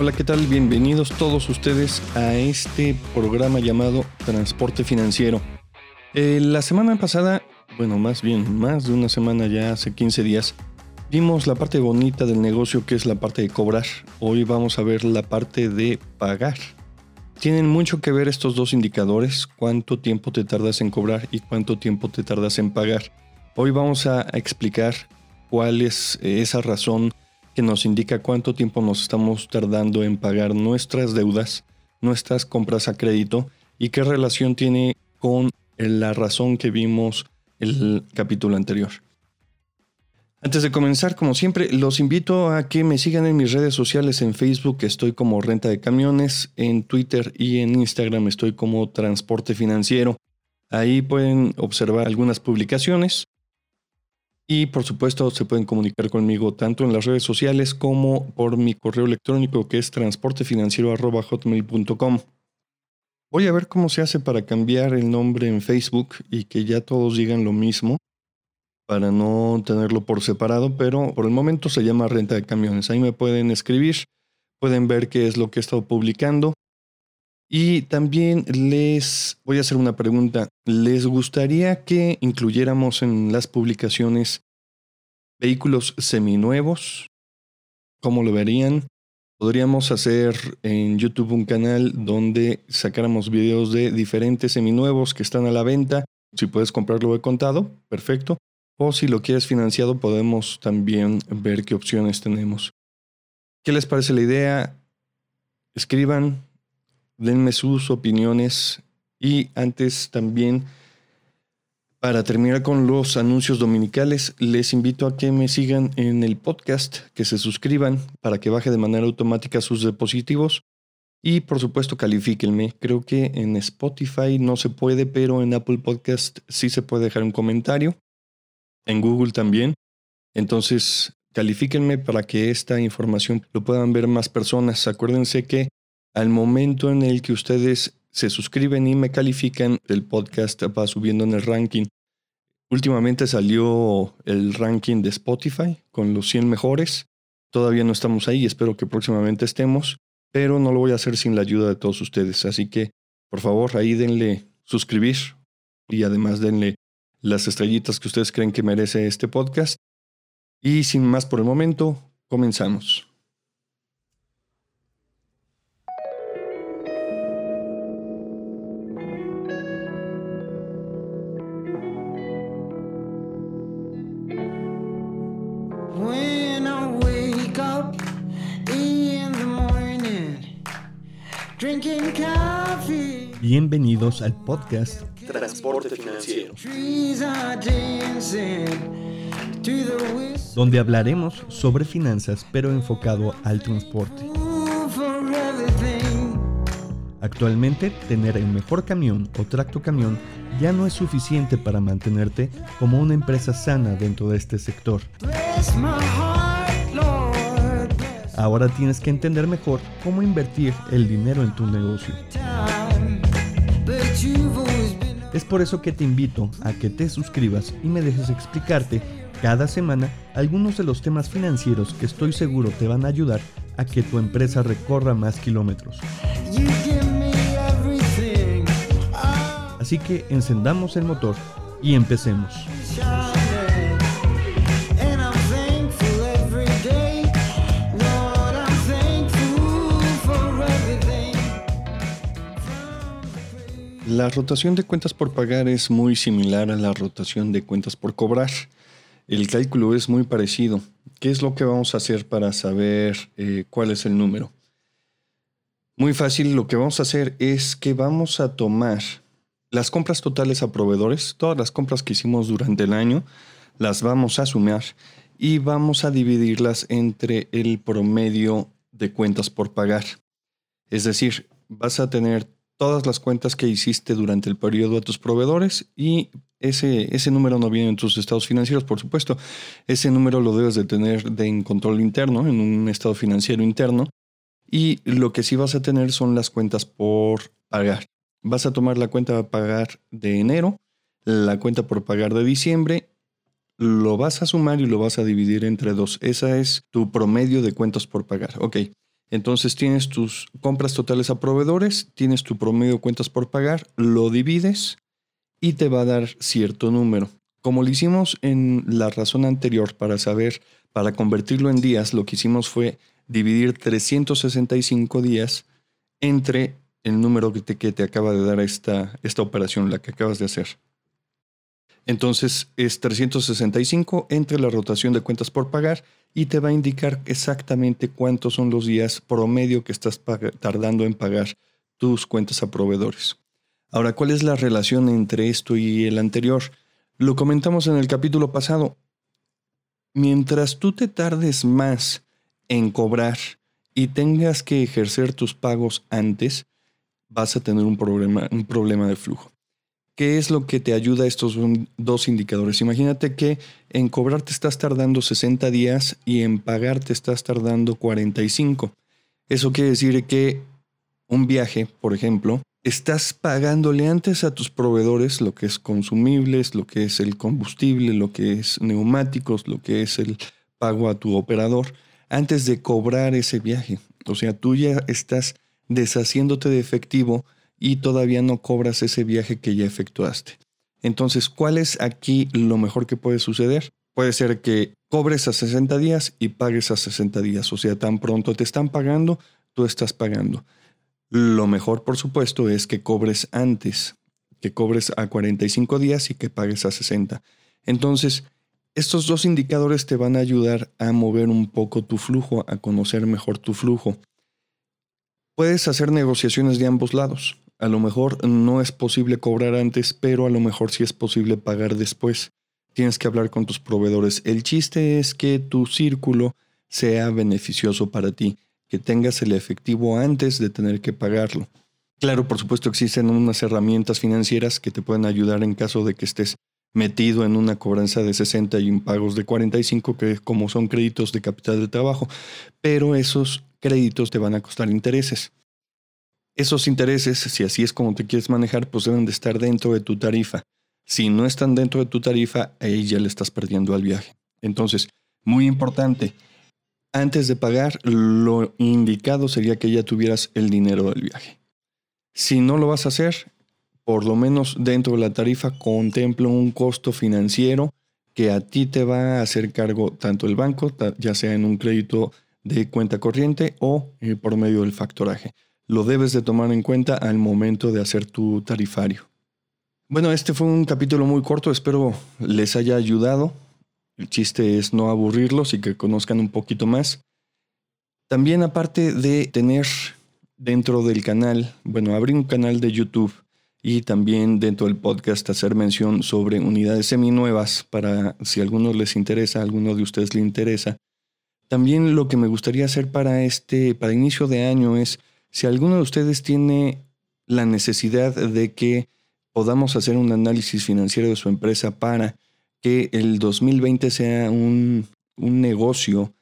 Hola, ¿qué tal? Bienvenidos todos ustedes a este programa llamado Transporte Financiero. Eh, la semana pasada, bueno, más bien, más de una semana ya, hace 15 días, vimos la parte bonita del negocio que es la parte de cobrar. Hoy vamos a ver la parte de pagar. Tienen mucho que ver estos dos indicadores, cuánto tiempo te tardas en cobrar y cuánto tiempo te tardas en pagar. Hoy vamos a explicar cuál es esa razón que nos indica cuánto tiempo nos estamos tardando en pagar nuestras deudas, nuestras compras a crédito y qué relación tiene con la razón que vimos el capítulo anterior. Antes de comenzar, como siempre, los invito a que me sigan en mis redes sociales. En Facebook estoy como Renta de Camiones, en Twitter y en Instagram estoy como Transporte Financiero. Ahí pueden observar algunas publicaciones y por supuesto se pueden comunicar conmigo tanto en las redes sociales como por mi correo electrónico que es transportefinanciero.hotmail.com. Voy a ver cómo se hace para cambiar el nombre en Facebook y que ya todos digan lo mismo para no tenerlo por separado, pero por el momento se llama renta de camiones. Ahí me pueden escribir, pueden ver qué es lo que he estado publicando. Y también les voy a hacer una pregunta. ¿Les gustaría que incluyéramos en las publicaciones vehículos seminuevos? ¿Cómo lo verían? Podríamos hacer en YouTube un canal donde sacáramos videos de diferentes seminuevos que están a la venta. Si puedes comprarlo de contado, perfecto. O si lo quieres financiado, podemos también ver qué opciones tenemos. ¿Qué les parece la idea? Escriban, denme sus opiniones y antes también, para terminar con los anuncios dominicales, les invito a que me sigan en el podcast, que se suscriban para que baje de manera automática sus dispositivos y por supuesto califíquenme. Creo que en Spotify no se puede, pero en Apple Podcast sí se puede dejar un comentario en Google también. Entonces, califíquenme para que esta información lo puedan ver más personas. Acuérdense que al momento en el que ustedes se suscriben y me califican, el podcast va subiendo en el ranking. Últimamente salió el ranking de Spotify con los 100 mejores. Todavía no estamos ahí, espero que próximamente estemos, pero no lo voy a hacer sin la ayuda de todos ustedes. Así que, por favor, ahí denle suscribir y además denle las estrellitas que ustedes creen que merece este podcast. Y sin más por el momento, comenzamos. Bienvenidos al podcast Transporte Financiero, donde hablaremos sobre finanzas pero enfocado al transporte. Actualmente, tener el mejor camión o tracto camión ya no es suficiente para mantenerte como una empresa sana dentro de este sector. Ahora tienes que entender mejor cómo invertir el dinero en tu negocio. Es por eso que te invito a que te suscribas y me dejes explicarte cada semana algunos de los temas financieros que estoy seguro te van a ayudar a que tu empresa recorra más kilómetros. Así que encendamos el motor y empecemos. La rotación de cuentas por pagar es muy similar a la rotación de cuentas por cobrar. El cálculo es muy parecido. ¿Qué es lo que vamos a hacer para saber eh, cuál es el número? Muy fácil, lo que vamos a hacer es que vamos a tomar las compras totales a proveedores, todas las compras que hicimos durante el año, las vamos a sumar y vamos a dividirlas entre el promedio de cuentas por pagar. Es decir, vas a tener todas las cuentas que hiciste durante el periodo a tus proveedores y ese, ese número no viene en tus estados financieros, por supuesto. Ese número lo debes de tener de en control interno, en un estado financiero interno. Y lo que sí vas a tener son las cuentas por pagar. Vas a tomar la cuenta a pagar de enero, la cuenta por pagar de diciembre, lo vas a sumar y lo vas a dividir entre dos. Esa es tu promedio de cuentas por pagar. Ok, Entonces tienes tus compras totales a proveedores, tienes tu promedio de cuentas por pagar, lo divides y te va a dar cierto número. Como lo hicimos en la razón anterior para saber, para convertirlo en días, lo que hicimos fue dividir 365 días entre el número que te, que te acaba de dar esta, esta operación, la que acabas de hacer. Entonces es 365 entre la rotación de cuentas por pagar y te va a indicar exactamente cuántos son los días promedio que estás tardando en pagar tus cuentas a proveedores. Ahora, ¿cuál es la relación entre esto y el anterior? Lo comentamos en el capítulo pasado. Mientras tú te tardes más en cobrar y tengas que ejercer tus pagos antes, vas a tener un problema, un problema de flujo. ¿Qué es lo que te ayuda a estos dos indicadores? Imagínate que en cobrar te estás tardando 60 días y en pagar te estás tardando 45. Eso quiere decir que un viaje, por ejemplo, estás pagándole antes a tus proveedores lo que es consumibles, lo que es el combustible, lo que es neumáticos, lo que es el pago a tu operador, antes de cobrar ese viaje. O sea, tú ya estás deshaciéndote de efectivo y todavía no cobras ese viaje que ya efectuaste. Entonces, ¿cuál es aquí lo mejor que puede suceder? Puede ser que cobres a 60 días y pagues a 60 días. O sea, tan pronto te están pagando, tú estás pagando. Lo mejor, por supuesto, es que cobres antes, que cobres a 45 días y que pagues a 60. Entonces, estos dos indicadores te van a ayudar a mover un poco tu flujo, a conocer mejor tu flujo. Puedes hacer negociaciones de ambos lados. A lo mejor no es posible cobrar antes, pero a lo mejor sí es posible pagar después. Tienes que hablar con tus proveedores. El chiste es que tu círculo sea beneficioso para ti, que tengas el efectivo antes de tener que pagarlo. Claro, por supuesto existen unas herramientas financieras que te pueden ayudar en caso de que estés metido en una cobranza de 60 y en pagos de 45, que como son créditos de capital de trabajo, pero esos créditos te van a costar intereses. Esos intereses, si así es como te quieres manejar, pues deben de estar dentro de tu tarifa. Si no están dentro de tu tarifa, ahí ya le estás perdiendo al viaje. Entonces, muy importante, antes de pagar, lo indicado sería que ya tuvieras el dinero del viaje. Si no lo vas a hacer, por lo menos dentro de la tarifa contempla un costo financiero que a ti te va a hacer cargo tanto el banco, ya sea en un crédito de cuenta corriente o eh, por medio del factoraje lo debes de tomar en cuenta al momento de hacer tu tarifario. Bueno, este fue un capítulo muy corto, espero les haya ayudado. El chiste es no aburrirlos y que conozcan un poquito más. También aparte de tener dentro del canal, bueno, abrir un canal de YouTube y también dentro del podcast hacer mención sobre unidades seminuevas para si a alguno les interesa, a alguno de ustedes le interesa. También lo que me gustaría hacer para este, para inicio de año es si alguno de ustedes tiene la necesidad de que podamos hacer un análisis financiero de su empresa para que el 2020 sea un, negocio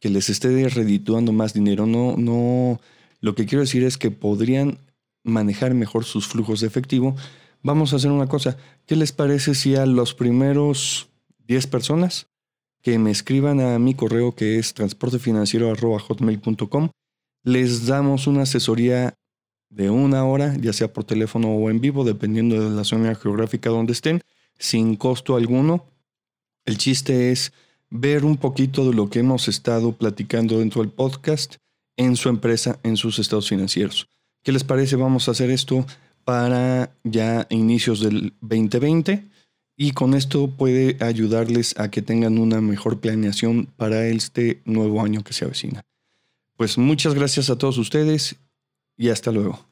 que les esté redituando más dinero, no, no, lo que quiero decir es que podrían manejar mejor sus flujos de efectivo. Vamos a hacer una cosa. ¿Qué les parece si a los primeros 10 personas que me escriban a mi correo que es transportefinanciero.hotmail.com les damos una asesoría de una hora, ya sea por teléfono o en vivo, dependiendo de la zona geográfica donde estén, sin costo alguno. El chiste es ver un poquito de lo que hemos estado platicando dentro del podcast en su empresa, en sus estados financieros. ¿Qué les parece? Vamos a hacer esto para ya inicios del 2020 y con esto puede ayudarles a que tengan una mejor planeación para este nuevo año que se avecina. Pues muchas gracias a todos ustedes y hasta luego.